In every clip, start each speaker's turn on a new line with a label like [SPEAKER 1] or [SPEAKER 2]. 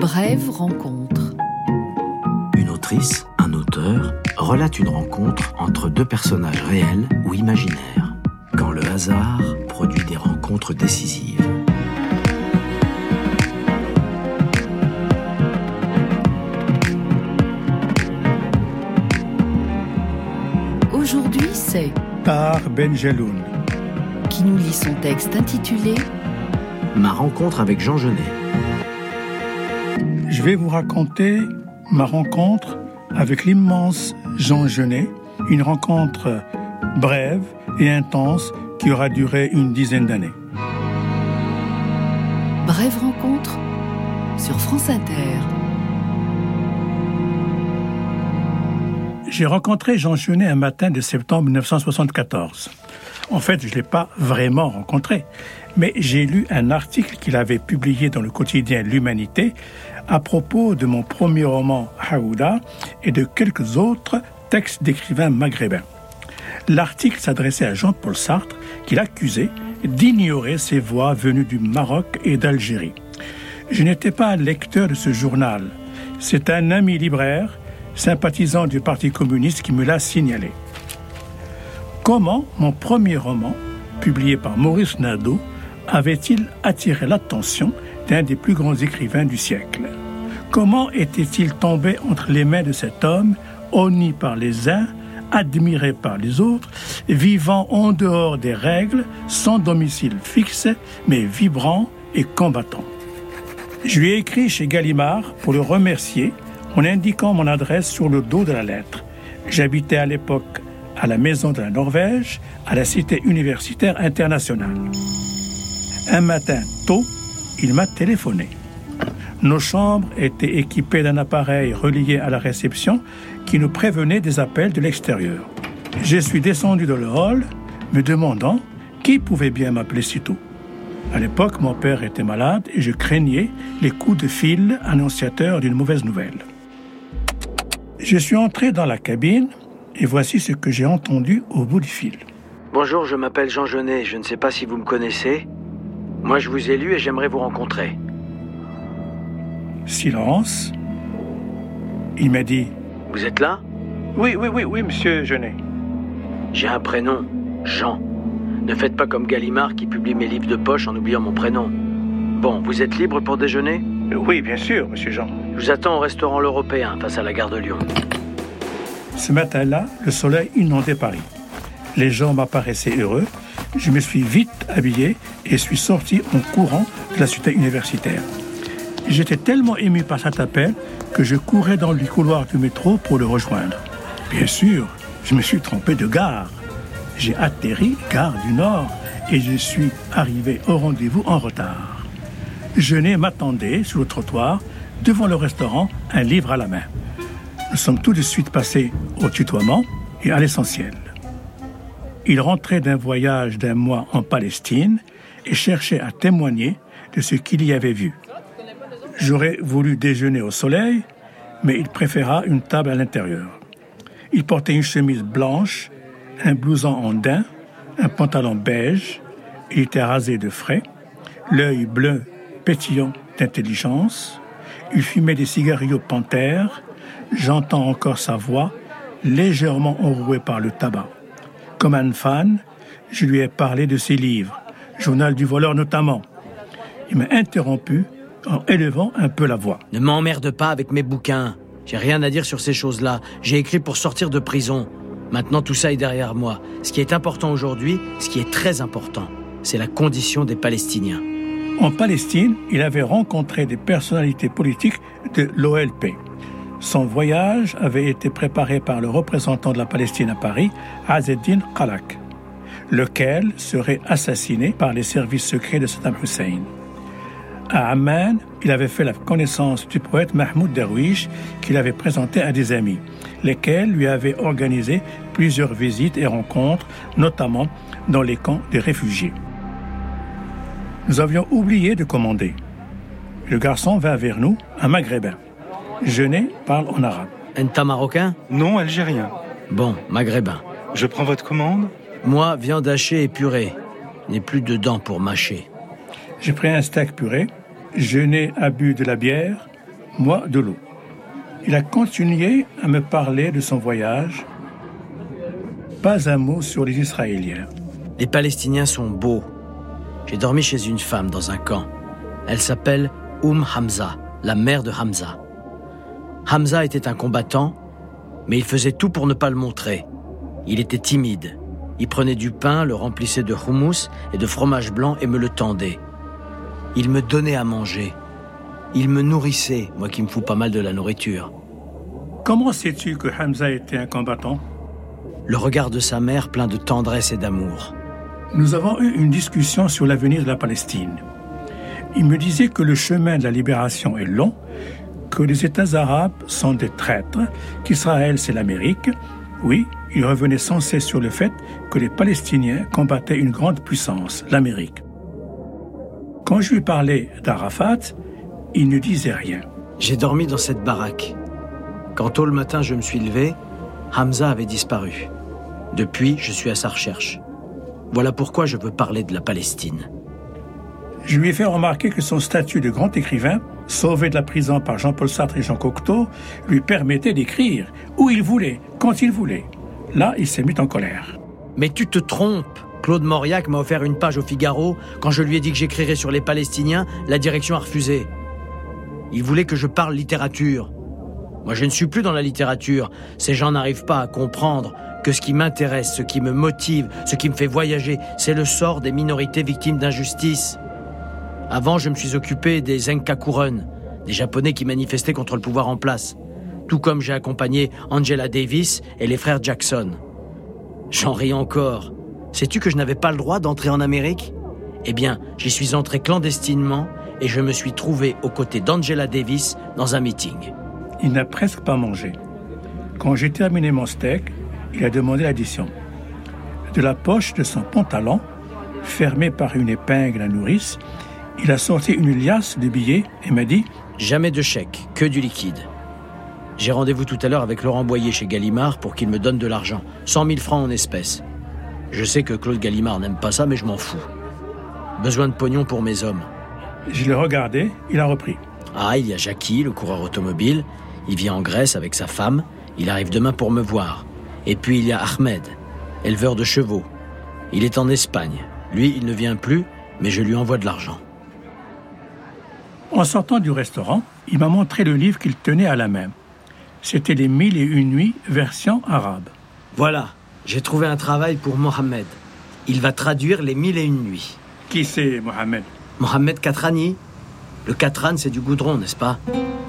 [SPEAKER 1] Brève rencontre.
[SPEAKER 2] Une autrice, un auteur, relate une rencontre entre deux personnages réels ou imaginaires, quand le hasard produit des rencontres décisives.
[SPEAKER 1] Aujourd'hui, c'est
[SPEAKER 3] Par Benjeloun.
[SPEAKER 1] qui nous lit son texte intitulé
[SPEAKER 2] Ma rencontre avec Jean Genet.
[SPEAKER 3] Je vais vous raconter ma rencontre avec l'immense Jean Genet, une rencontre brève et intense qui aura duré une dizaine d'années.
[SPEAKER 1] Brève rencontre sur France Inter.
[SPEAKER 3] J'ai rencontré Jean Genet un matin de septembre 1974. En fait, je ne l'ai pas vraiment rencontré, mais j'ai lu un article qu'il avait publié dans le quotidien L'Humanité à propos de mon premier roman Haouda et de quelques autres textes d'écrivains maghrébins. L'article s'adressait à Jean-Paul Sartre, qu'il accusait d'ignorer ses voix venues du Maroc et d'Algérie. Je n'étais pas lecteur de ce journal. C'est un ami libraire, sympathisant du Parti communiste, qui me l'a signalé. Comment mon premier roman, publié par Maurice Nadeau, avait-il attiré l'attention d'un des plus grands écrivains du siècle Comment était-il tombé entre les mains de cet homme, honni par les uns, admiré par les autres, vivant en dehors des règles, sans domicile fixe, mais vibrant et combattant? Je lui ai écrit chez Gallimard pour le remercier en indiquant mon adresse sur le dos de la lettre. J'habitais à l'époque à la Maison de la Norvège, à la Cité universitaire internationale. Un matin tôt, il m'a téléphoné. Nos chambres étaient équipées d'un appareil relié à la réception qui nous prévenait des appels de l'extérieur. Je suis descendu dans le hall, me demandant qui pouvait bien m'appeler si tôt. À l'époque, mon père était malade et je craignais les coups de fil annonciateurs d'une mauvaise nouvelle. Je suis entré dans la cabine et voici ce que j'ai entendu au bout du fil.
[SPEAKER 2] Bonjour, je m'appelle Jean Genet. Je ne sais pas si vous me connaissez. Moi, je vous ai lu et j'aimerais vous rencontrer.
[SPEAKER 3] Silence. Il m'a dit
[SPEAKER 2] Vous êtes là?
[SPEAKER 3] Oui, oui, oui, oui, monsieur Genet.
[SPEAKER 2] J'ai un prénom, Jean. Ne faites pas comme Gallimard qui publie mes livres de poche en oubliant mon prénom. Bon, vous êtes libre pour déjeuner?
[SPEAKER 3] Oui, bien sûr, monsieur Jean.
[SPEAKER 2] Je vous attends au restaurant L'Européen, face à la gare de Lyon.
[SPEAKER 3] Ce matin-là, le soleil inondait Paris. Les gens m'apparaissaient heureux. Je me suis vite habillé et suis sorti en courant de la cité universitaire. J'étais tellement ému par cet appel que je courais dans les couloirs du métro pour le rejoindre. Bien sûr, je me suis trompé de gare. J'ai atterri gare du Nord et je suis arrivé au rendez-vous en retard. Genet m'attendait sur le trottoir devant le restaurant, un livre à la main. Nous sommes tout de suite passés au tutoiement et à l'essentiel. Il rentrait d'un voyage d'un mois en Palestine et cherchait à témoigner de ce qu'il y avait vu. J'aurais voulu déjeuner au soleil, mais il préféra une table à l'intérieur. Il portait une chemise blanche, un blouson en daim, un pantalon beige, il était rasé de frais, l'œil bleu pétillant d'intelligence, il fumait des cigarios panthères, j'entends encore sa voix, légèrement enrouée par le tabac. Comme un fan, je lui ai parlé de ses livres, Journal du voleur notamment. Il m'a interrompu en élevant un peu la voix.
[SPEAKER 2] Ne m'emmerde pas avec mes bouquins. J'ai rien à dire sur ces choses-là. J'ai écrit pour sortir de prison. Maintenant, tout ça est derrière moi. Ce qui est important aujourd'hui, ce qui est très important, c'est la condition des Palestiniens.
[SPEAKER 3] En Palestine, il avait rencontré des personnalités politiques de l'OLP. Son voyage avait été préparé par le représentant de la Palestine à Paris, Azzeddin Khalak, lequel serait assassiné par les services secrets de Saddam Hussein. À Amman, il avait fait la connaissance du poète Mahmoud Darwish qu'il avait présenté à des amis, lesquels lui avaient organisé plusieurs visites et rencontres, notamment dans les camps des réfugiés. Nous avions oublié de commander. Le garçon vint vers nous, un maghrébin. Genet parle en arabe.
[SPEAKER 2] Enta marocain
[SPEAKER 4] Non, algérien.
[SPEAKER 2] Bon, maghrébin.
[SPEAKER 4] Je prends votre commande
[SPEAKER 2] Moi, viande hachée et purée. N'ai plus de dents pour mâcher.
[SPEAKER 3] J'ai pris un steak puré. Genet a bu de la bière. moi de l'eau. Il a continué à me parler de son voyage. Pas un mot sur les Israéliens.
[SPEAKER 2] Les Palestiniens sont beaux. J'ai dormi chez une femme dans un camp. Elle s'appelle Oum Hamza, la mère de Hamza. Hamza était un combattant, mais il faisait tout pour ne pas le montrer. Il était timide. Il prenait du pain, le remplissait de houmous et de fromage blanc et me le tendait. Il me donnait à manger. Il me nourrissait, moi qui me fous pas mal de la nourriture.
[SPEAKER 3] Comment sais-tu que Hamza était un combattant?
[SPEAKER 2] Le regard de sa mère plein de tendresse et d'amour.
[SPEAKER 3] Nous avons eu une discussion sur l'avenir de la Palestine. Il me disait que le chemin de la libération est long, que les États arabes sont des traîtres, qu'Israël c'est l'Amérique. Oui, il revenait sans cesse sur le fait que les Palestiniens combattaient une grande puissance, l'Amérique. Quand je lui parlais d'Arafat, il ne disait rien.
[SPEAKER 2] J'ai dormi dans cette baraque. Quand tôt le matin je me suis levé, Hamza avait disparu. Depuis, je suis à sa recherche. Voilà pourquoi je veux parler de la Palestine.
[SPEAKER 3] Je lui ai fait remarquer que son statut de grand écrivain, sauvé de la prison par Jean-Paul Sartre et Jean Cocteau, lui permettait d'écrire où il voulait, quand il voulait. Là, il s'est mis en colère.
[SPEAKER 2] Mais tu te trompes. Claude Mauriac m'a offert une page au Figaro. Quand je lui ai dit que j'écrirais sur les Palestiniens, la direction a refusé. Il voulait que je parle littérature. Moi, je ne suis plus dans la littérature. Ces gens n'arrivent pas à comprendre que ce qui m'intéresse, ce qui me motive, ce qui me fait voyager, c'est le sort des minorités victimes d'injustice. Avant, je me suis occupé des Enkakuren, des Japonais qui manifestaient contre le pouvoir en place, tout comme j'ai accompagné Angela Davis et les frères Jackson. J'en ris encore. Sais-tu que je n'avais pas le droit d'entrer en Amérique? Eh bien, j'y suis entré clandestinement et je me suis trouvé aux côtés d'Angela Davis dans un meeting.
[SPEAKER 3] Il n'a presque pas mangé. Quand j'ai terminé mon steak, il a demandé l'addition. De la poche de son pantalon, fermée par une épingle à nourrice, il a sorti une liasse de billets et m'a dit
[SPEAKER 2] Jamais de chèque, que du liquide. J'ai rendez-vous tout à l'heure avec Laurent Boyer chez Gallimard pour qu'il me donne de l'argent, 100 000 francs en espèces. Je sais que Claude Gallimard n'aime pas ça, mais je m'en fous. Besoin de pognon pour mes hommes.
[SPEAKER 3] Je l'ai regardé, il a repris.
[SPEAKER 2] Ah, il y a Jackie, le coureur automobile. Il vit en Grèce avec sa femme. Il arrive demain pour me voir. Et puis il y a Ahmed, éleveur de chevaux. Il est en Espagne. Lui, il ne vient plus, mais je lui envoie de l'argent.
[SPEAKER 3] En sortant du restaurant, il m'a montré le livre qu'il tenait à la main. C'était les Mille et une nuits, version arabe.
[SPEAKER 2] Voilà, j'ai trouvé un travail pour Mohamed. Il va traduire les Mille et une nuits.
[SPEAKER 3] Qui c'est, Mohamed
[SPEAKER 2] Mohamed Katrani. Le Katran, c'est du goudron, n'est-ce pas?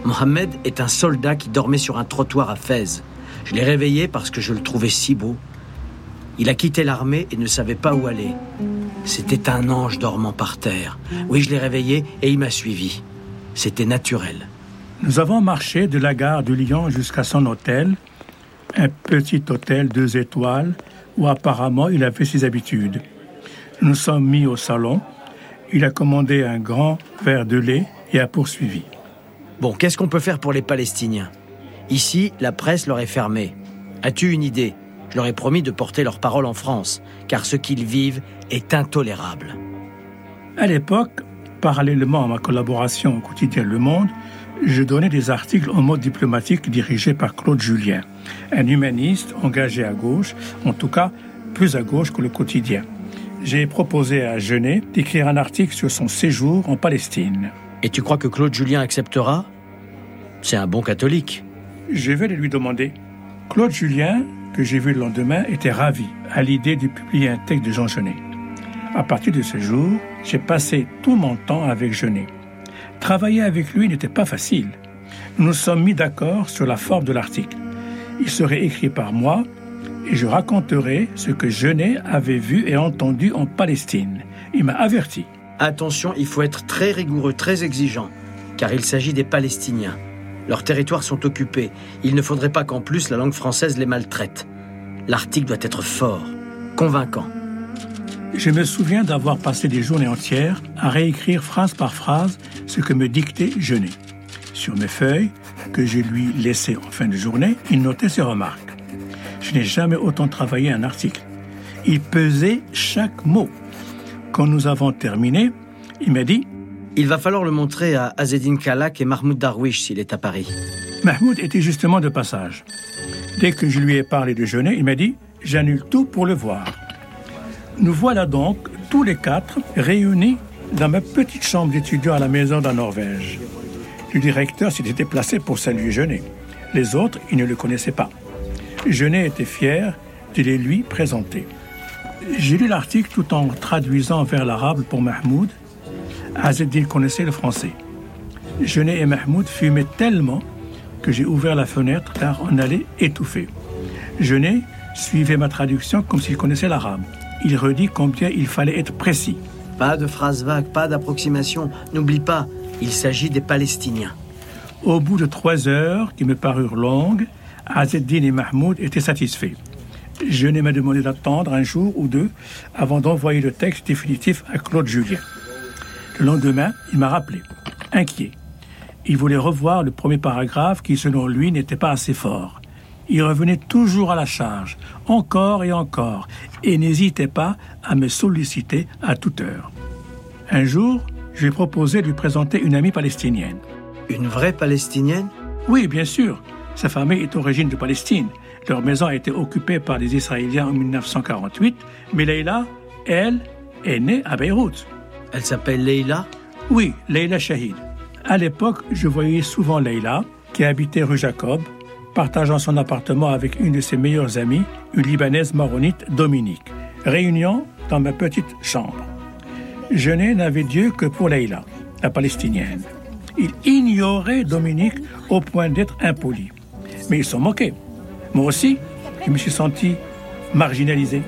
[SPEAKER 2] Mohamed est un soldat qui dormait sur un trottoir à Fès. Je l'ai réveillé parce que je le trouvais si beau. Il a quitté l'armée et ne savait pas où aller. C'était un ange dormant par terre. Oui, je l'ai réveillé et il m'a suivi. C'était naturel.
[SPEAKER 3] Nous avons marché de la gare de Lyon jusqu'à son hôtel, un petit hôtel deux étoiles où apparemment il avait ses habitudes. Nous sommes mis au salon. Il a commandé un grand verre de lait et a poursuivi.
[SPEAKER 2] Bon, qu'est-ce qu'on peut faire pour les Palestiniens? Ici, la presse leur est fermée. As-tu une idée? Je leur ai promis de porter leur parole en France, car ce qu'ils vivent est intolérable.
[SPEAKER 3] À l'époque, parallèlement à ma collaboration au quotidien Le Monde, je donnais des articles en mode diplomatique dirigés par Claude Julien, un humaniste engagé à gauche, en tout cas plus à gauche que le quotidien. J'ai proposé à Genet d'écrire un article sur son séjour en Palestine.
[SPEAKER 2] Et tu crois que Claude Julien acceptera? C'est un bon catholique.
[SPEAKER 3] Je vais le lui demander. Claude Julien, que j'ai vu le lendemain, était ravi à l'idée de publier un texte de Jean Genet. À partir de ce jour, j'ai passé tout mon temps avec Genet. Travailler avec lui n'était pas facile. Nous nous sommes mis d'accord sur la forme de l'article. Il serait écrit par moi et je raconterai ce que Genet avait vu et entendu en Palestine. Il m'a averti.
[SPEAKER 2] Attention, il faut être très rigoureux, très exigeant, car il s'agit des Palestiniens. Leurs territoires sont occupés. Il ne faudrait pas qu'en plus la langue française les maltraite. L'article doit être fort, convaincant.
[SPEAKER 3] Je me souviens d'avoir passé des journées entières à réécrire phrase par phrase ce que me dictait Genet. Sur mes feuilles, que je lui laissais en fin de journée, il notait ses remarques. Je n'ai jamais autant travaillé un article. Il pesait chaque mot. Quand nous avons terminé, il m'a dit
[SPEAKER 2] Il va falloir le montrer à Azedine Kalak et Mahmoud Darwish s'il est à Paris.
[SPEAKER 3] Mahmoud était justement de passage. Dès que je lui ai parlé de Genet, il m'a dit J'annule tout pour le voir. Nous voilà donc tous les quatre réunis dans ma petite chambre d'étudiant à la maison de Norvège. Le directeur s'était déplacé pour saluer Genet. Les autres, ils ne le connaissaient pas. Genet était fier de les lui présenter. J'ai lu l'article tout en traduisant vers l'arabe pour Mahmoud. Azeddin connaissait le français. Genet et Mahmoud fumaient tellement que j'ai ouvert la fenêtre car on allait étouffer. Genet suivait ma traduction comme s'il connaissait l'arabe. Il redit combien il fallait être précis.
[SPEAKER 2] Pas de phrases vagues, pas d'approximation. N'oublie pas, il s'agit des Palestiniens.
[SPEAKER 3] Au bout de trois heures, qui me parurent longues, Azeddin et Mahmoud étaient satisfaits. Genet m'a demandé d'attendre un jour ou deux avant d'envoyer le texte définitif à Claude Julien. Le lendemain, il m'a rappelé, inquiet. Il voulait revoir le premier paragraphe qui, selon lui, n'était pas assez fort. Il revenait toujours à la charge, encore et encore, et n'hésitait pas à me solliciter à toute heure. Un jour, je lui ai proposé de lui présenter une amie palestinienne.
[SPEAKER 2] Une vraie Palestinienne?
[SPEAKER 3] Oui, bien sûr. Sa famille est d'origine de Palestine. Leur maison a été occupée par les Israéliens en 1948, mais Leila, elle, est née à Beyrouth.
[SPEAKER 2] Elle s'appelle Leila
[SPEAKER 3] Oui, Leila Shahid. À l'époque, je voyais souvent Leila, qui habitait rue Jacob, partageant son appartement avec une de ses meilleures amies, une Libanaise maronite, Dominique. Réunion dans ma petite chambre. Je n'avais Dieu que pour Leila, la palestinienne. Il ignorait Dominique au point d'être impoli. Mais ils s'en moquaient. Moi aussi, je me suis senti marginalisé.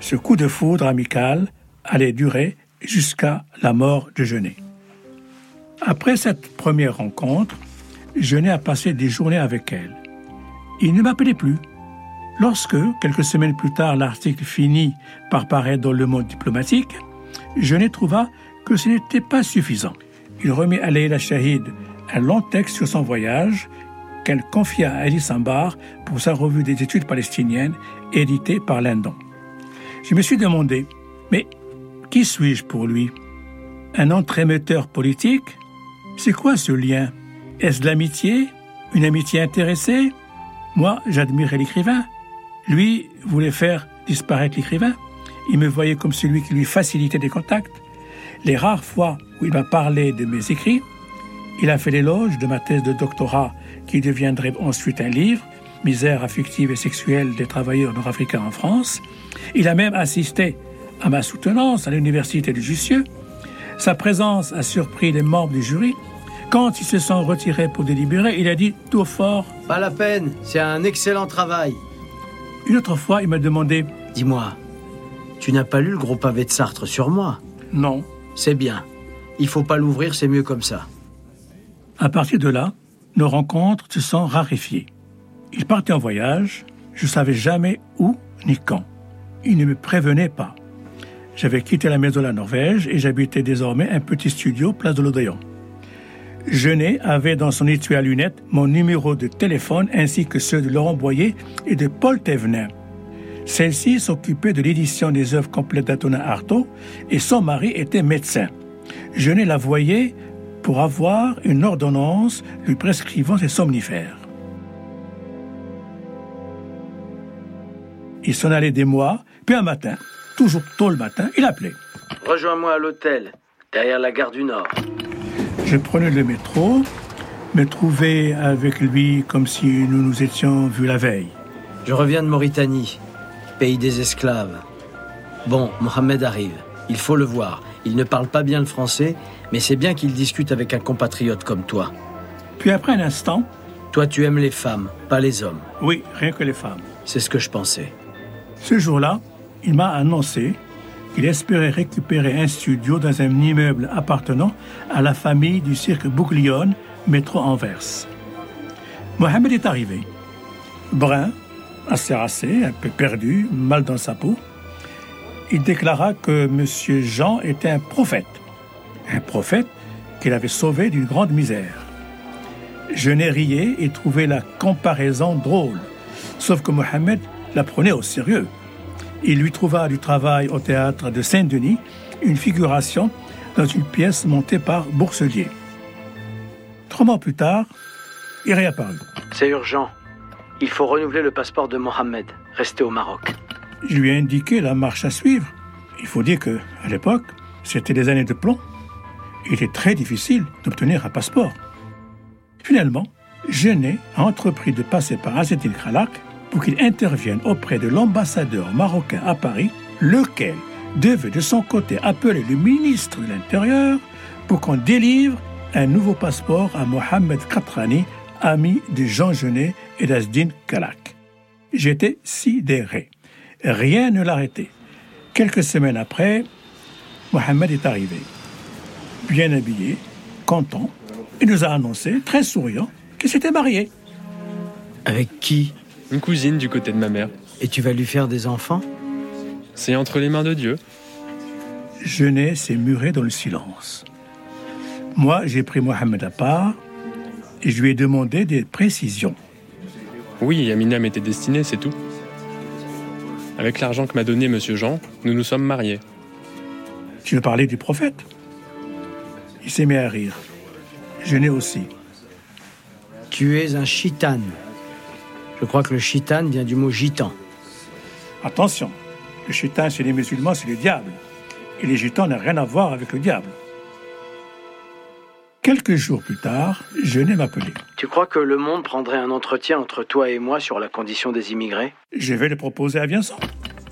[SPEAKER 3] Ce coup de foudre amical allait durer jusqu'à la mort de Genet. Après cette première rencontre, Genet a passé des journées avec elle. Il ne m'appelait plus. Lorsque, quelques semaines plus tard, l'article finit par paraître dans le monde diplomatique, Genet trouva que ce n'était pas suffisant. Il remit à Leila Shahid un long texte sur son voyage qu'elle confia à Ali Sambar pour sa revue des études palestiniennes éditée par Lindon. Je me suis demandé, mais qui suis-je pour lui? Un entremetteur politique? C'est quoi ce lien? Est-ce de l'amitié? Une amitié intéressée? Moi, j'admirais l'écrivain. Lui voulait faire disparaître l'écrivain. Il me voyait comme celui qui lui facilitait des contacts. Les rares fois où il m'a parlé de mes écrits, il a fait l'éloge de ma thèse de doctorat qui deviendrait ensuite un livre, Misère affective et sexuelle des travailleurs nord-africains en France. Il a même assisté à ma soutenance à l'université de Jussieu. Sa présence a surpris les membres du jury. Quand ils se sont retirés pour délibérer, il a dit tout fort
[SPEAKER 2] Pas la peine, c'est un excellent travail.
[SPEAKER 3] Une autre fois, il m'a demandé
[SPEAKER 2] Dis-moi, tu n'as pas lu le gros pavé de Sartre sur moi?
[SPEAKER 3] Non.
[SPEAKER 2] C'est bien. Il faut pas l'ouvrir, c'est mieux comme ça.
[SPEAKER 3] À partir de là, nos rencontres se sont raréfiées. Il partait en voyage, je savais jamais où ni quand. Il ne me prévenait pas. J'avais quitté la maison de la Norvège et j'habitais désormais un petit studio place de l'Odéon. Genet avait dans son étui à lunettes mon numéro de téléphone ainsi que ceux de Laurent Boyer et de Paul Thévenin. Celle-ci s'occupait de l'édition des œuvres complètes d'Atona Artaud et son mari était médecin. Genet la voyait pour avoir une ordonnance lui prescrivant ses somnifères. Il s'en allait des mois, puis un matin, toujours tôt le matin, il appelait.
[SPEAKER 2] Rejoins-moi à l'hôtel, derrière la gare du Nord.
[SPEAKER 3] Je prenais le métro, me trouvais avec lui comme si nous nous étions vus la veille.
[SPEAKER 2] Je reviens de Mauritanie, pays des esclaves. Bon, Mohamed arrive. Il faut le voir. Il ne parle pas bien le français, mais c'est bien qu'il discute avec un compatriote comme toi.
[SPEAKER 3] Puis après un instant,
[SPEAKER 2] Toi, tu aimes les femmes, pas les hommes.
[SPEAKER 3] oui, rien que les femmes.
[SPEAKER 2] C'est ce que je pensais.
[SPEAKER 3] Ce jour-là, il m'a annoncé qu'il espérait récupérer un studio dans un immeuble appartenant à la famille du cirque Bouglione, métro Anvers. Mohamed est arrivé. Brun, assez rassé, un peu perdu, mal dans sa peau. Il déclara que M. Jean était un prophète. Un prophète qu'il avait sauvé d'une grande misère. Je n'ai rié et trouvé la comparaison drôle. Sauf que Mohamed la prenait au sérieux. Il lui trouva du travail au théâtre de Saint-Denis, une figuration dans une pièce montée par Bourselier. Trois mois plus tard, il réapparut.
[SPEAKER 2] C'est urgent. Il faut renouveler le passeport de Mohamed, resté au Maroc.
[SPEAKER 3] Je lui ai indiqué la marche à suivre. Il faut dire que, à l'époque, c'était des années de plomb. Il était très difficile d'obtenir un passeport. Finalement, Genet a entrepris de passer par Azetil Kralak pour qu'il intervienne auprès de l'ambassadeur marocain à Paris, lequel devait de son côté appeler le ministre de l'Intérieur pour qu'on délivre un nouveau passeport à Mohamed Katrani, ami de Jean Genet et d'Azdin Kalak. J'étais sidéré. Rien ne l'arrêtait. Quelques semaines après, Mohamed est arrivé. Bien habillé, content, il nous a annoncé, très souriant, qu'il s'était marié.
[SPEAKER 2] Avec qui?
[SPEAKER 5] Une cousine du côté de ma mère.
[SPEAKER 2] Et tu vas lui faire des enfants?
[SPEAKER 5] C'est entre les mains de Dieu.
[SPEAKER 3] Genet s'est muré dans le silence. Moi, j'ai pris Mohamed à part et je lui ai demandé des précisions.
[SPEAKER 5] Oui, Amina m'était destinée, c'est tout. Avec l'argent que m'a donné Monsieur Jean, nous nous sommes mariés.
[SPEAKER 3] Tu veux parler du prophète? Il s'est mis à rire. Genet aussi.
[SPEAKER 2] Tu es un chitane. Je crois que le chitane vient du mot gitan.
[SPEAKER 3] Attention, le chitan chez les musulmans, c'est le diable. Et les gitans n'ont rien à voir avec le diable. Quelques jours plus tard, Genet m'appelait.
[SPEAKER 2] Tu crois que le monde prendrait un entretien entre toi et moi sur la condition des immigrés?
[SPEAKER 3] Je vais le proposer à Vincent.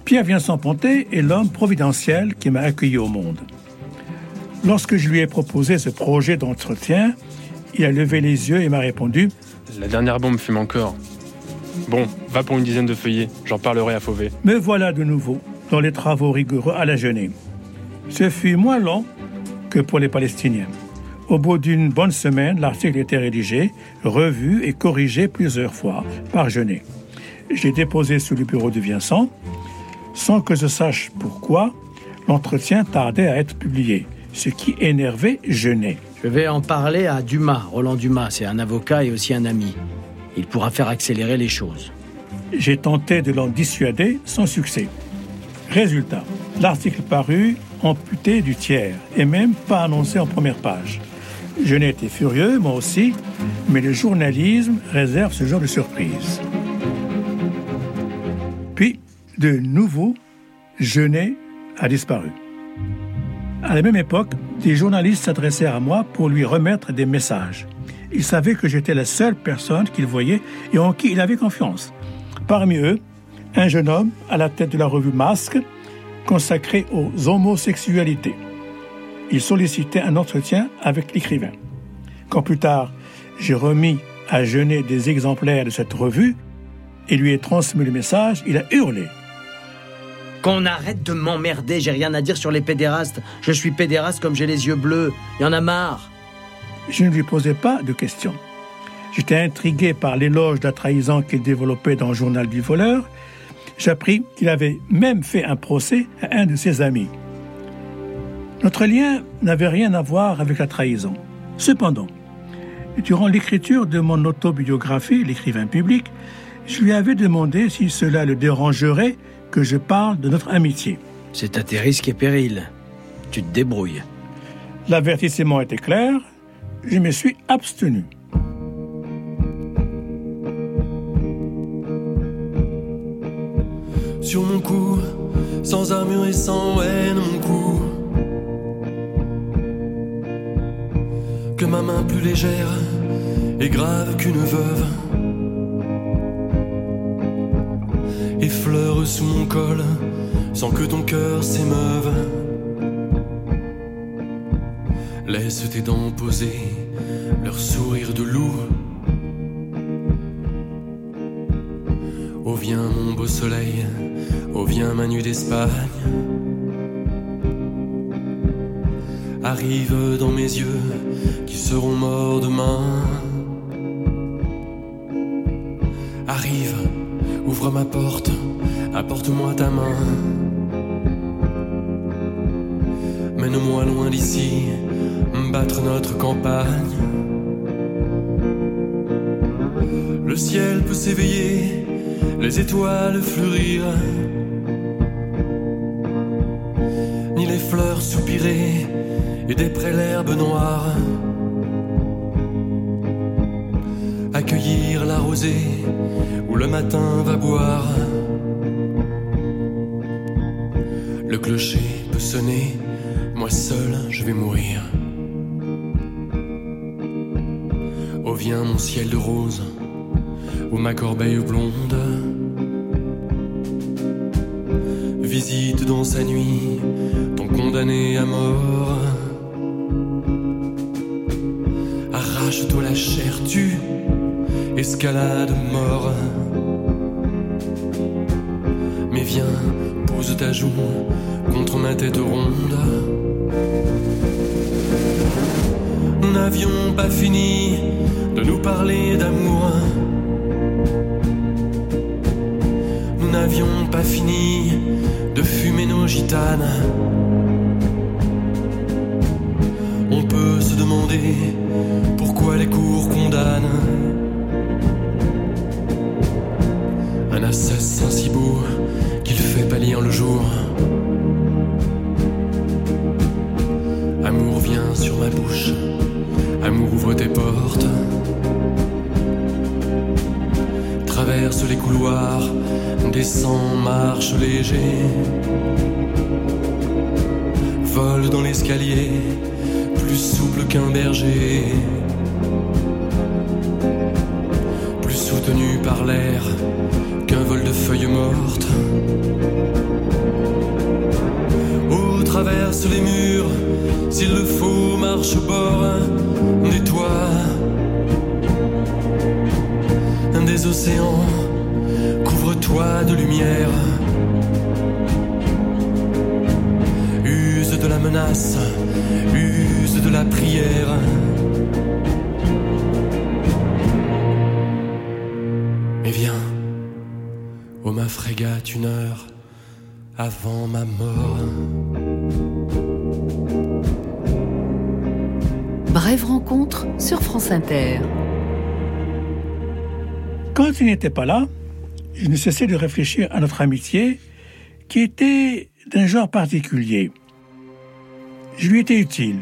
[SPEAKER 3] Pierre Vincent Pontet est l'homme providentiel qui m'a accueilli au monde. Lorsque je lui ai proposé ce projet d'entretien, il a levé les yeux et m'a répondu
[SPEAKER 5] La dernière bombe fume encore. Bon, va pour une dizaine de feuillets, j'en parlerai à Fauvet.
[SPEAKER 3] Me voilà de nouveau dans les travaux rigoureux à la Genève. Ce fut moins long que pour les Palestiniens. Au bout d'une bonne semaine, l'article était rédigé, revu et corrigé plusieurs fois par Genet. Je l'ai déposé sous le bureau de Vincent. Sans que je sache pourquoi, l'entretien tardait à être publié, ce qui énervait Genet.
[SPEAKER 2] Je vais en parler à Dumas, Roland Dumas. C'est un avocat et aussi un ami. Il pourra faire accélérer les choses.
[SPEAKER 3] J'ai tenté de l'en dissuader sans succès. Résultat, l'article paru amputé du tiers et même pas annoncé en première page. Je n'ai été furieux, moi aussi, mais le journalisme réserve ce genre de surprise. Puis, de nouveau, Genet a disparu. À la même époque, des journalistes s'adressèrent à moi pour lui remettre des messages. Ils savaient que j'étais la seule personne qu'il voyait et en qui il avait confiance. Parmi eux, un jeune homme à la tête de la revue Masque, consacrée aux homosexualités. Il sollicitait un entretien avec l'écrivain. Quand plus tard, j'ai remis à Genet des exemplaires de cette revue et lui ai transmis le message, il a hurlé.
[SPEAKER 2] Qu'on arrête de m'emmerder, j'ai rien à dire sur les pédérastes. Je suis pédéraste comme j'ai les yeux bleus. Y en a marre.
[SPEAKER 3] Je ne lui posais pas de questions. J'étais intrigué par l'éloge de la trahison qu'il développait dans le journal du voleur. J'appris qu'il avait même fait un procès à un de ses amis. Notre lien n'avait rien à voir avec la trahison. Cependant, durant l'écriture de mon autobiographie, l'écrivain public, je lui avais demandé si cela le dérangerait que je parle de notre amitié.
[SPEAKER 2] C'est à tes risques et périls. Tu te débrouilles.
[SPEAKER 3] L'avertissement était clair, je me suis abstenu.
[SPEAKER 6] Sur mon cou, sans armure et sans haine, mon cou. Que ma main plus légère et grave qu'une veuve effleure sous mon col sans que ton cœur s'émeuve. Laisse tes dents poser leur sourire de loup. Oh viens mon beau soleil, oh viens ma nuit d'Espagne. Arrive dans mes yeux qui seront morts demain. Arrive, ouvre ma porte, apporte-moi ta main. Mène-moi loin d'ici, battre notre campagne. Le ciel peut s'éveiller, les étoiles fleurir, ni les fleurs soupirer et des l'herbe noire. Accueillir la rosée où le matin va boire. Le clocher peut sonner, moi seul je vais mourir. Viens mon ciel de rose, ou ma corbeille blonde. Visite dans sa nuit ton condamné à mort. Arrache-toi la chair, tu escalade mort. Mais viens, pose ta joue contre ma tête ronde. Nous n'avions pas fini de nous parler d'amour. Nous n'avions pas fini de fumer nos gitanes. Traverse les couloirs, descend, marche léger. Vole dans l'escalier, plus souple qu'un berger. Plus soutenu par l'air qu'un vol de feuilles mortes. Oh, traverse les murs, s'il le faut, marche bord, des océans, couvre-toi de lumière. Use de la menace, use de la prière. Mais viens, ô ma frégate, une heure avant ma mort.
[SPEAKER 1] Brève rencontre sur France Inter.
[SPEAKER 3] Quand il n'était pas là, je ne cessais de réfléchir à notre amitié qui était d'un genre particulier. Je lui étais utile.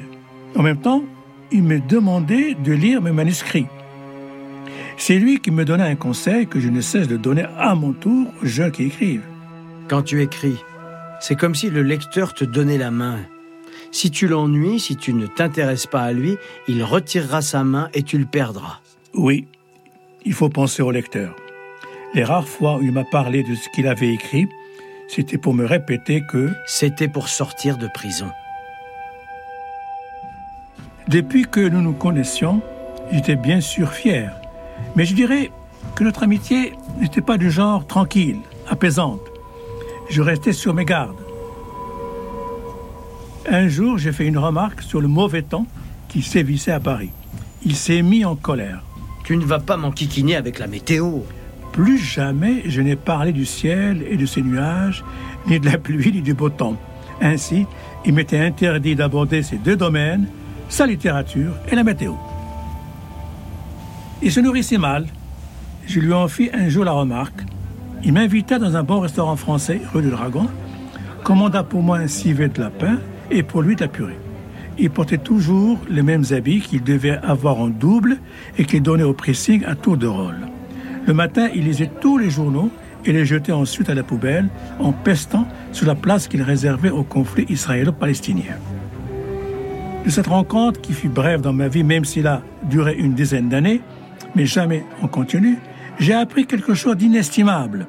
[SPEAKER 3] En même temps, il me demandait de lire mes manuscrits. C'est lui qui me donnait un conseil que je ne cesse de donner à mon tour aux jeunes qui écrivent.
[SPEAKER 2] Quand tu écris, c'est comme si le lecteur te donnait la main. Si tu l'ennuies, si tu ne t'intéresses pas à lui, il retirera sa main et tu le perdras.
[SPEAKER 3] Oui, il faut penser au lecteur. Les rares fois où il m'a parlé de ce qu'il avait écrit, c'était pour me répéter que
[SPEAKER 2] C'était pour sortir de prison.
[SPEAKER 3] depuis que nous nous connaissions, j'étais bien sûr fier. Mais je dirais que notre amitié n'était pas du genre tranquille, apaisante. Je restais sur mes gardes. Un jour, j'ai fait une remarque sur le mauvais temps qui sévissait à Paris. Il s'est mis en colère.
[SPEAKER 2] Tu ne vas pas m'enquiquiner avec la météo.
[SPEAKER 3] Plus jamais je n'ai parlé du ciel et de ses nuages, ni de la pluie, ni du beau temps. Ainsi, il m'était interdit d'aborder ces deux domaines, sa littérature et la météo. Il se nourrissait mal. Je lui en fis un jour la remarque. Il m'invita dans un bon restaurant français, rue du Dragon, commanda pour moi un civet de lapin et pour lui de la purée. Il portait toujours les mêmes habits qu'il devait avoir en double et qu'il donnait au pressing à tour de rôle. Le matin, il lisait tous les journaux et les jetait ensuite à la poubelle en pestant sur la place qu'il réservait au conflit israélo-palestinien. De cette rencontre, qui fut brève dans ma vie, même s'il a duré une dizaine d'années, mais jamais en continu, j'ai appris quelque chose d'inestimable.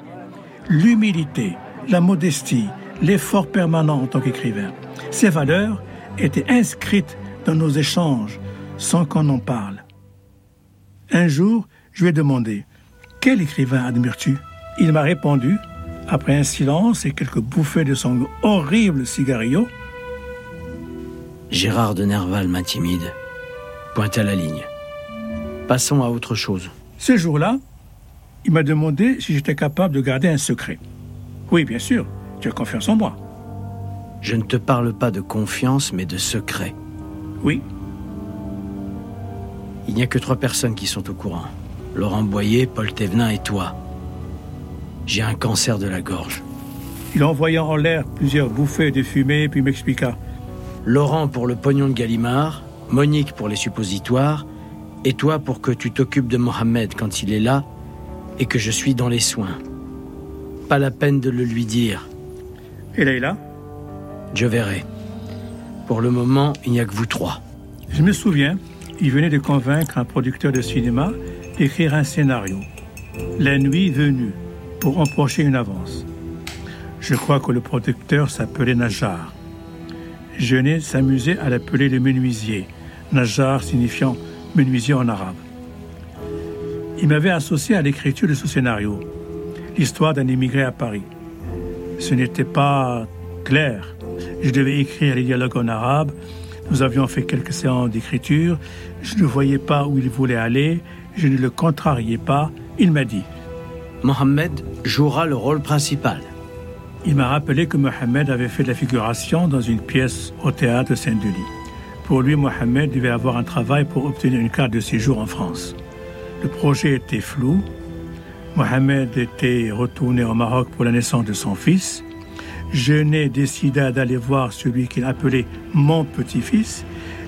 [SPEAKER 3] L'humilité, la modestie, l'effort permanent en tant qu'écrivain. Ces valeurs étaient inscrites dans nos échanges sans qu'on en parle. Un jour, je lui ai demandé Quel écrivain admires-tu? Il m'a répondu, après un silence et quelques bouffées de son horrible cigarillo
[SPEAKER 2] Gérard de Nerval m'intimide. Pointe à la ligne. Passons à autre chose.
[SPEAKER 3] Ce jour-là, il m'a demandé si j'étais capable de garder un secret. Oui, bien sûr, tu as confiance en moi.
[SPEAKER 2] Je ne te parle pas de confiance, mais de secret.
[SPEAKER 3] Oui,
[SPEAKER 2] Il n'y a que trois personnes qui sont au courant. Laurent Boyer, Paul Thévenin et toi. J'ai un cancer de la gorge.
[SPEAKER 3] il envoya en l'air plusieurs bouffées de fumée puis m'expliqua
[SPEAKER 2] Laurent pour le pognon de Gallimard, Monique pour les suppositoires, et toi pour que tu t'occupes de Mohamed quand il est là et que je suis dans les soins. Pas la peine de le lui dire.
[SPEAKER 3] Et Leïla?
[SPEAKER 2] Je verrai. Pour le moment, il n'y a que vous trois.
[SPEAKER 3] Je me souviens, il venait de convaincre un producteur de cinéma d'écrire un scénario. La nuit venue, pour empocher une avance. Je crois que le producteur s'appelait Najar. Jeunet s'amusait à l'appeler le menuisier, Najar signifiant menuisier en arabe. Il m'avait associé à l'écriture de ce scénario, l'histoire d'un immigré à Paris. Ce n'était pas clair. Je devais écrire les dialogues en arabe. Nous avions fait quelques séances d'écriture. Je ne voyais pas où il voulait aller. Je ne le contrariais pas. Il m'a dit
[SPEAKER 2] Mohamed jouera le rôle principal.
[SPEAKER 3] Il m'a rappelé que Mohamed avait fait de la figuration dans une pièce au théâtre Saint-Denis. Pour lui, Mohamed devait avoir un travail pour obtenir une carte de séjour en France. Le projet était flou. Mohamed était retourné au Maroc pour la naissance de son fils. Jeunet décida d'aller voir celui qu'il appelait mon petit-fils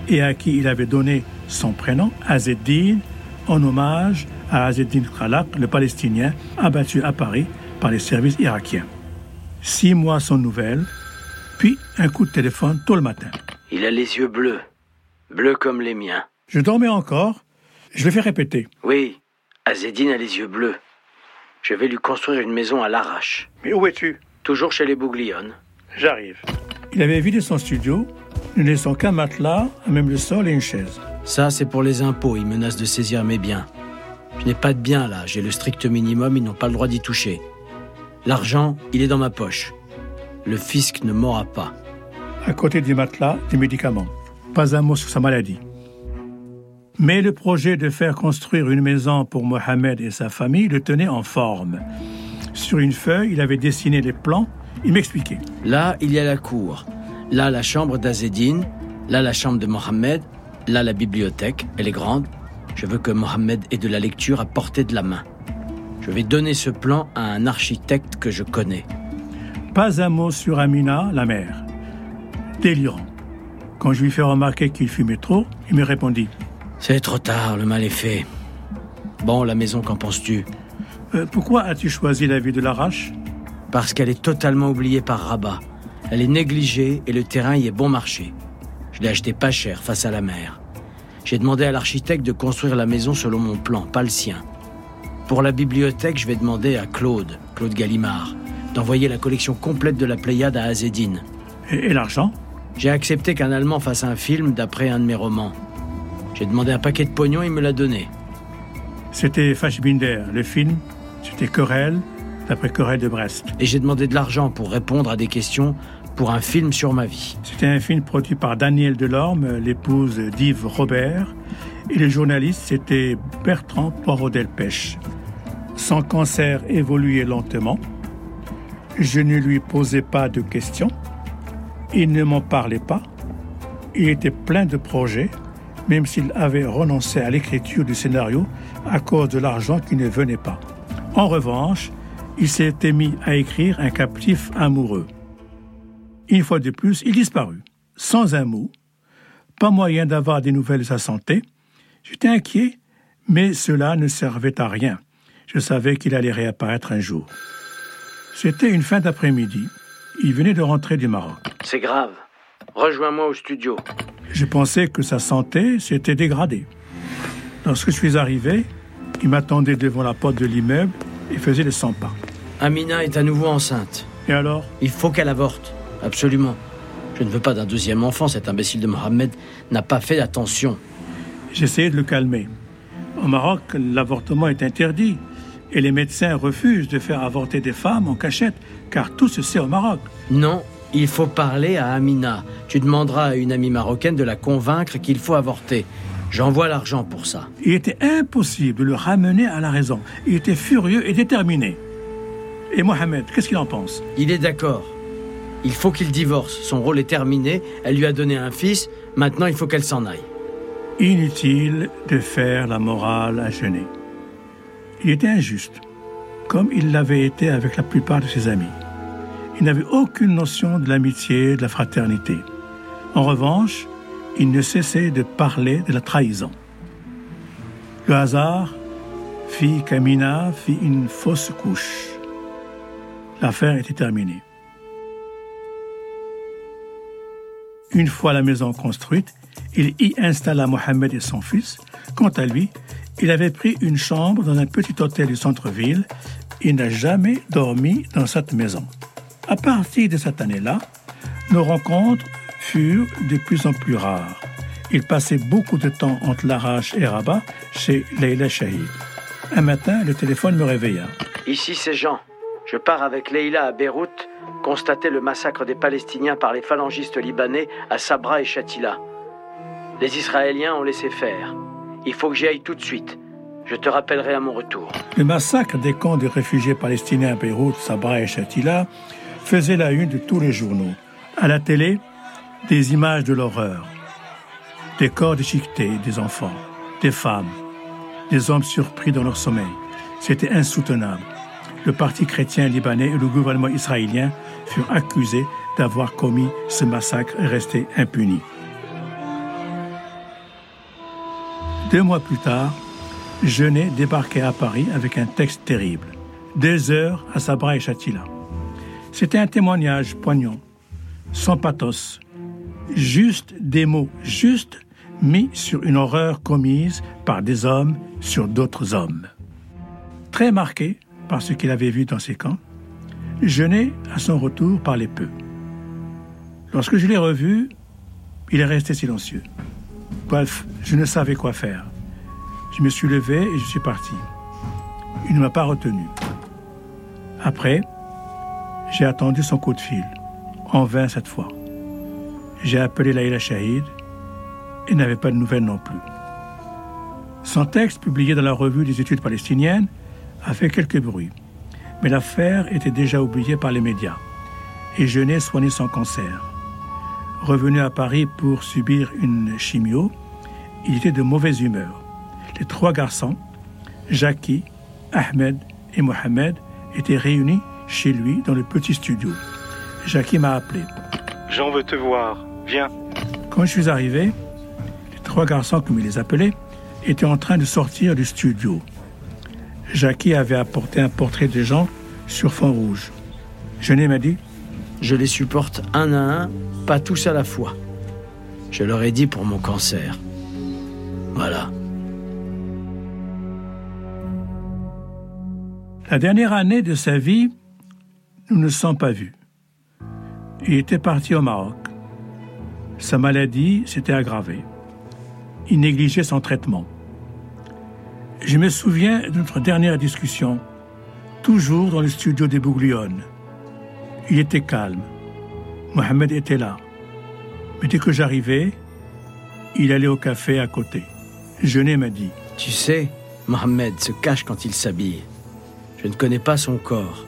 [SPEAKER 3] et à qui il avait donné son prénom, Azeddin, en hommage à Azeddin Khalak, le Palestinien abattu à Paris par les services irakiens. Six mois sans nouvelles, puis un coup de téléphone tôt le matin.
[SPEAKER 2] Il a les yeux bleus. Bleus comme les miens.
[SPEAKER 3] Je dormais encore. Je le fais répéter.
[SPEAKER 2] Oui, Azedine a les yeux bleus. Je vais lui construire une maison à l'arrache.
[SPEAKER 3] Mais où es-tu?
[SPEAKER 2] Toujours chez les Bouglionnes.
[SPEAKER 3] J'arrive. Il avait vidé son studio, ne laissant qu'un matelas, même le sol et une chaise.
[SPEAKER 2] Ça, c'est pour les impôts. Ils menacent de saisir mes biens. Je n'ai pas de biens là. J'ai le strict minimum. Ils n'ont pas le droit d'y toucher. L'argent, il est dans ma poche. Le fisc ne m'aura pas.
[SPEAKER 3] À côté du matelas, des médicaments. Pas un mot sur sa maladie. Mais le projet de faire construire une maison pour Mohamed et sa famille le tenait en forme. Sur une feuille, il avait dessiné les plans. Il m'expliquait.
[SPEAKER 2] Là, il y a la cour. Là, la chambre d'Azedine. Là, la chambre de Mohamed. Là, la bibliothèque. Elle est grande. Je veux que Mohamed ait de la lecture à portée de la main. Je vais donner ce plan à un architecte que je connais.
[SPEAKER 3] Pas un mot sur Amina, la mère. Délirant. Quand je lui fais remarquer qu'il fumait trop, il me répondit
[SPEAKER 2] C'est trop tard, le mal est fait. Bon, la maison, qu'en penses-tu?
[SPEAKER 3] Euh, Pourquoi as-tu choisi la vie de l'Arrache
[SPEAKER 2] Parce qu'elle est totalement oubliée par Rabat. Elle est négligée et le terrain y est bon marché. Je l'ai acheté pas cher face à la mer. J'ai demandé à l'architecte de construire la maison selon mon plan, pas le sien. Pour la bibliothèque, je vais demander à Claude, Claude Gallimard, d'envoyer la collection complète de la Pléiade à Azedine.
[SPEAKER 3] Et, et l'argent
[SPEAKER 2] J'ai accepté qu'un Allemand fasse un film d'après un de mes romans. J'ai demandé un paquet de pognon, il me l'a donné.
[SPEAKER 3] C'était Fassbinder. Le film, c'était Querelle, d'après Querelle de Brest.
[SPEAKER 2] Et j'ai demandé de l'argent pour répondre à des questions pour un film sur ma vie.
[SPEAKER 3] C'était un film produit par Danielle Delorme, l'épouse d'Yves Robert, et le journaliste, c'était Bertrand Poireau-Delpech. Son cancer évoluait lentement. Je ne lui posais pas de questions. Il ne m'en parlait pas. Il était plein de projets, même s'il avait renoncé à l'écriture du scénario à cause de l'argent qui ne venait pas. En revanche, il s'était mis à écrire un captif amoureux. Une fois de plus, il disparut, sans un mot, pas moyen d'avoir des nouvelles de sa santé. J'étais inquiet, mais cela ne servait à rien. Je savais qu'il allait réapparaître un jour. C'était une fin d'après-midi. Il venait de rentrer du Maroc.
[SPEAKER 2] C'est grave. Rejoins-moi au studio.
[SPEAKER 3] Je pensais que sa santé s'était dégradée. Lorsque je suis arrivé, il m'attendait devant la porte de l'immeuble et faisait les 100 pas.
[SPEAKER 2] Amina est à nouveau enceinte.
[SPEAKER 3] Et alors?
[SPEAKER 2] Il faut qu'elle avorte. Absolument. Je ne veux pas d'un deuxième enfant. Cet imbécile de Mohamed n'a pas fait attention.
[SPEAKER 3] J'essayais de le calmer. Au Maroc, l'avortement est interdit et les médecins refusent de faire avorter des femmes en cachette, car tout se sait au Maroc.
[SPEAKER 2] Non, il faut parler à Amina. Tu demanderas à une amie marocaine de la convaincre qu'il faut avorter. J'envoie l'argent pour ça.
[SPEAKER 3] Il était impossible de le ramener à la raison. Il était furieux et déterminé. Et Mohamed, qu'est-ce qu'il en pense?
[SPEAKER 2] Il est d'accord. Il faut qu'il divorce. Son rôle est terminé. Elle lui a donné un fils. Maintenant, il faut qu'elle s'en aille.
[SPEAKER 3] Inutile de faire la morale à Genet. Il était injuste, comme il l'avait été avec la plupart de ses amis. Il n'avait aucune notion de l'amitié, de la fraternité. En revanche, il ne cessait de parler de la trahison. Le hasard fit qu'Amina fit une fausse couche. L'affaire était terminée. Une fois la maison construite, il y installa Mohamed et son fils. Quant à lui, il avait pris une chambre dans un petit hôtel du centre-ville. Il n'a jamais dormi dans cette maison. À partir de cette année-là, nos rencontres furent de plus en plus rares. Il passait beaucoup de temps entre Larache et Rabat chez Leila Shahid. Un matin, le téléphone me réveilla.
[SPEAKER 2] Ici, c'est Jean. Je pars avec Leila à Beyrouth constater le massacre des Palestiniens par les phalangistes libanais à Sabra et Shatila. Les Israéliens ont laissé faire. Il faut que j'y aille tout de suite. Je te rappellerai à mon retour.
[SPEAKER 3] Le massacre des camps de réfugiés palestiniens à Beyrouth, Sabra et Shatila faisait la une de tous les journaux. À la télé, des images de l'horreur. Des corps déchiquetés, des enfants, des femmes, des hommes surpris dans leur sommeil. C'était insoutenable. Le parti chrétien libanais et le gouvernement israélien furent accusés d'avoir commis ce massacre et restés impunis. Deux mois plus tard, Genet débarquait à Paris avec un texte terrible. Deux heures à Sabra et Chatila. C'était un témoignage poignant, sans pathos, juste des mots justes mis sur une horreur commise par des hommes sur d'autres hommes. Très marqué par ce qu'il avait vu dans ces camps, Genet, à son retour, parlait peu. Lorsque je l'ai revu, il est resté silencieux. Bref, je ne savais quoi faire. Je me suis levé et je suis parti. Il ne m'a pas retenu. Après, j'ai attendu son coup de fil, en vain cette fois. J'ai appelé Laïla Shahid et n'avait pas de nouvelles non plus. Son texte, publié dans la revue des études palestiniennes, a fait quelques bruits, mais l'affaire était déjà oubliée par les médias et je n'ai soigné son cancer. Revenu à Paris pour subir une chimio, il était de mauvaise humeur. Les trois garçons, Jackie, Ahmed et Mohamed, étaient réunis chez lui dans le petit studio. Jackie m'a appelé.
[SPEAKER 4] Jean veut te voir.
[SPEAKER 3] Quand je suis arrivé, les trois garçons, comme il les appelait, étaient en train de sortir du studio. Jackie avait apporté un portrait de Jean sur fond rouge. Genet m'a dit
[SPEAKER 2] Je les supporte un à un, pas tous à la fois. Je leur ai dit pour mon cancer. Voilà.
[SPEAKER 3] La dernière année de sa vie, nous ne sommes pas vus. Il était parti au Maroc. Sa maladie s'était aggravée. Il négligeait son traitement. Je me souviens de notre dernière discussion, toujours dans le studio des Bougliones. Il était calme. Mohamed était là. Mais dès que j'arrivais, il allait au café à côté. Genet m'a dit
[SPEAKER 2] Tu sais, Mohamed se cache quand il s'habille. Je ne connais pas son corps.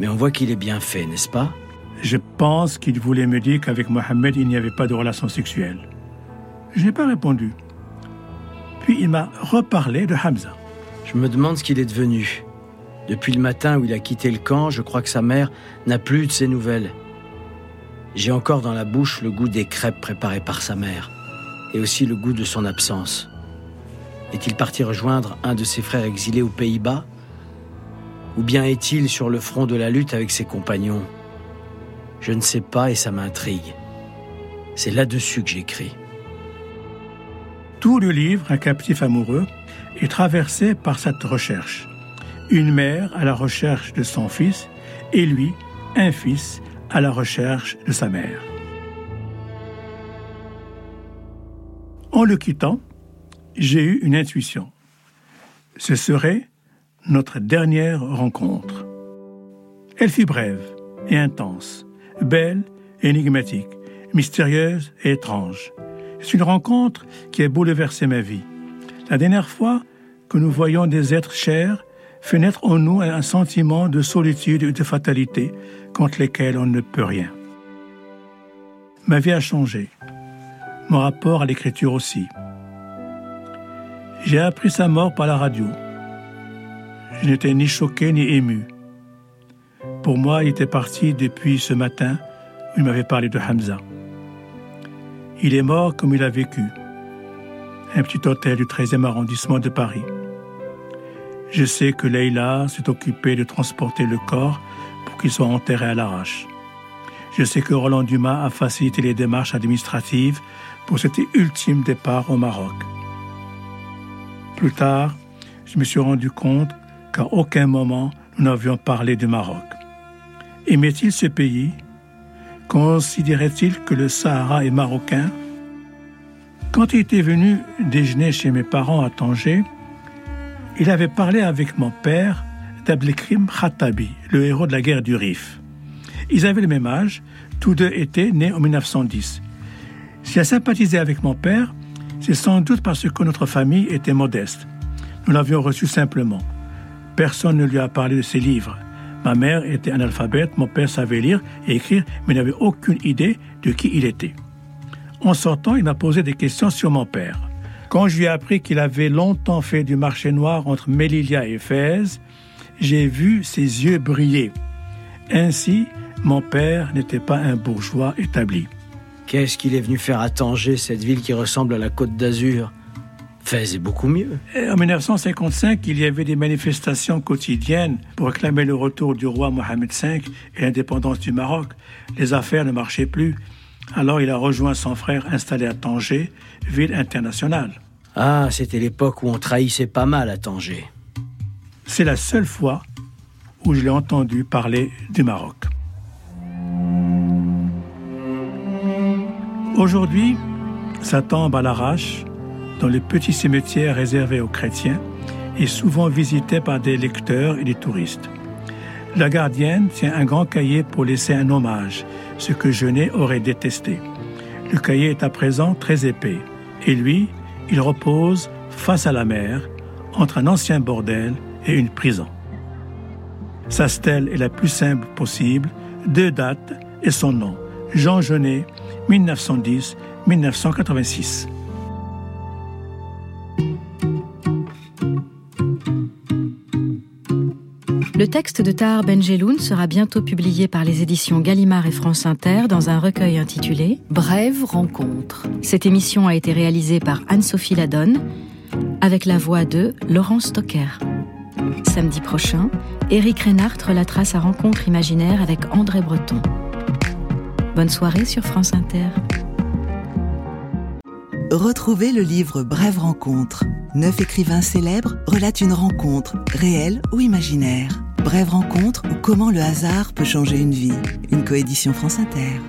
[SPEAKER 2] Mais on voit qu'il est bien fait, n'est-ce pas?
[SPEAKER 3] Je pense qu'il voulait me dire qu'avec Mohamed, il n'y avait pas de relation sexuelle. Je n'ai pas répondu. Puis il m'a reparlé de Hamza.
[SPEAKER 2] Je me demande ce qu'il est devenu. Depuis le matin où il a quitté le camp, je crois que sa mère n'a plus de ses nouvelles. J'ai encore dans la bouche le goût des crêpes préparées par sa mère, et aussi le goût de son absence. Est-il parti rejoindre un de ses frères exilés aux Pays-Bas? Ou bien est-il sur le front de la lutte avec ses compagnons? Je ne sais pas et ça m'intrigue. C'est là-dessus que j'écris.
[SPEAKER 3] Tout le livre, Un captif amoureux, est traversé par cette recherche. Une mère à la recherche de son fils et lui, un fils à la recherche de sa mère. En le quittant, j'ai eu une intuition. Ce serait notre dernière rencontre. Elle fut brève et intense, belle énigmatique, mystérieuse et étrange. C'est une rencontre qui a bouleversé ma vie. La dernière fois que nous voyons des êtres chers, fait naître en nous un sentiment de solitude et de fatalité contre lesquels on ne peut rien. Ma vie a changé, mon rapport à l'écriture aussi. J'ai appris sa mort par la radio. Je n'étais ni choqué ni ému. Pour moi, il était parti depuis ce matin où il m'avait parlé de Hamza. Il est mort comme il a vécu. Un petit hôtel du 13e arrondissement de Paris. Je sais que Leila s'est occupée de transporter le corps pour qu'il soit enterré à l'arrache. Je sais que Roland Dumas a facilité les démarches administratives pour cet ultime départ au Maroc. Plus tard, je me suis rendu compte qu'à aucun moment nous n'avions parlé du Maroc. Aimait-il ce pays? Considérait-il que le Sahara est marocain? Quand il était venu déjeuner chez mes parents à Tanger, il avait parlé avec mon père d'Abdelkrim Khattabi, le héros de la guerre du Rif. Ils avaient le même âge, tous deux étaient nés en 1910. S'il a sympathisé avec mon père, c'est sans doute parce que notre famille était modeste. Nous l'avions reçu simplement. Personne ne lui a parlé de ses livres. Ma mère était analphabète, mon père savait lire et écrire, mais n'avait aucune idée de qui il était. En sortant, il m'a posé des questions sur mon père. Quand je lui ai appris qu'il avait longtemps fait du marché noir entre Melilla et Fès, j'ai vu ses yeux briller. Ainsi, mon père n'était pas un bourgeois établi.
[SPEAKER 2] Qu'est-ce qu'il est venu faire à Tanger, cette ville qui ressemble à la côte d'Azur? Est beaucoup mieux.
[SPEAKER 3] en 1955, il y avait des manifestations quotidiennes pour réclamer le retour du roi Mohamed V et l'indépendance du Maroc. Les affaires ne marchaient plus. Alors il a rejoint son frère installé à Tanger, ville internationale.
[SPEAKER 2] Ah, c'était l'époque où on trahissait pas mal à Tanger.
[SPEAKER 3] C'est la seule fois où je l'ai entendu parler du Maroc. Aujourd'hui, sa tombe à l'arrache, dans le petit cimetière réservé aux chrétiens, est souvent visité par des lecteurs et des touristes. La gardienne tient un grand cahier pour laisser un hommage, ce que Genet aurait détesté. Le cahier est à présent très épais, et lui, il repose face à la mer, entre un ancien bordel et une prison. Sa stèle est la plus simple possible, deux dates et son nom, Jean Genet, 1910-1986.
[SPEAKER 1] Le texte de Tahar Benjeloun sera bientôt publié par les éditions Gallimard et France Inter dans un recueil intitulé Brève rencontre. Cette émission a été réalisée par Anne-Sophie Ladonne avec la voix de Laurence Stocker. Samedi prochain, Éric Reinhardt relatera sa rencontre imaginaire avec André Breton. Bonne soirée sur France Inter.
[SPEAKER 7] Retrouvez le livre Brève rencontre. Neuf écrivains célèbres relatent une rencontre, réelle ou imaginaire. Brève rencontre ou comment le hasard peut changer une vie. Une coédition France Inter.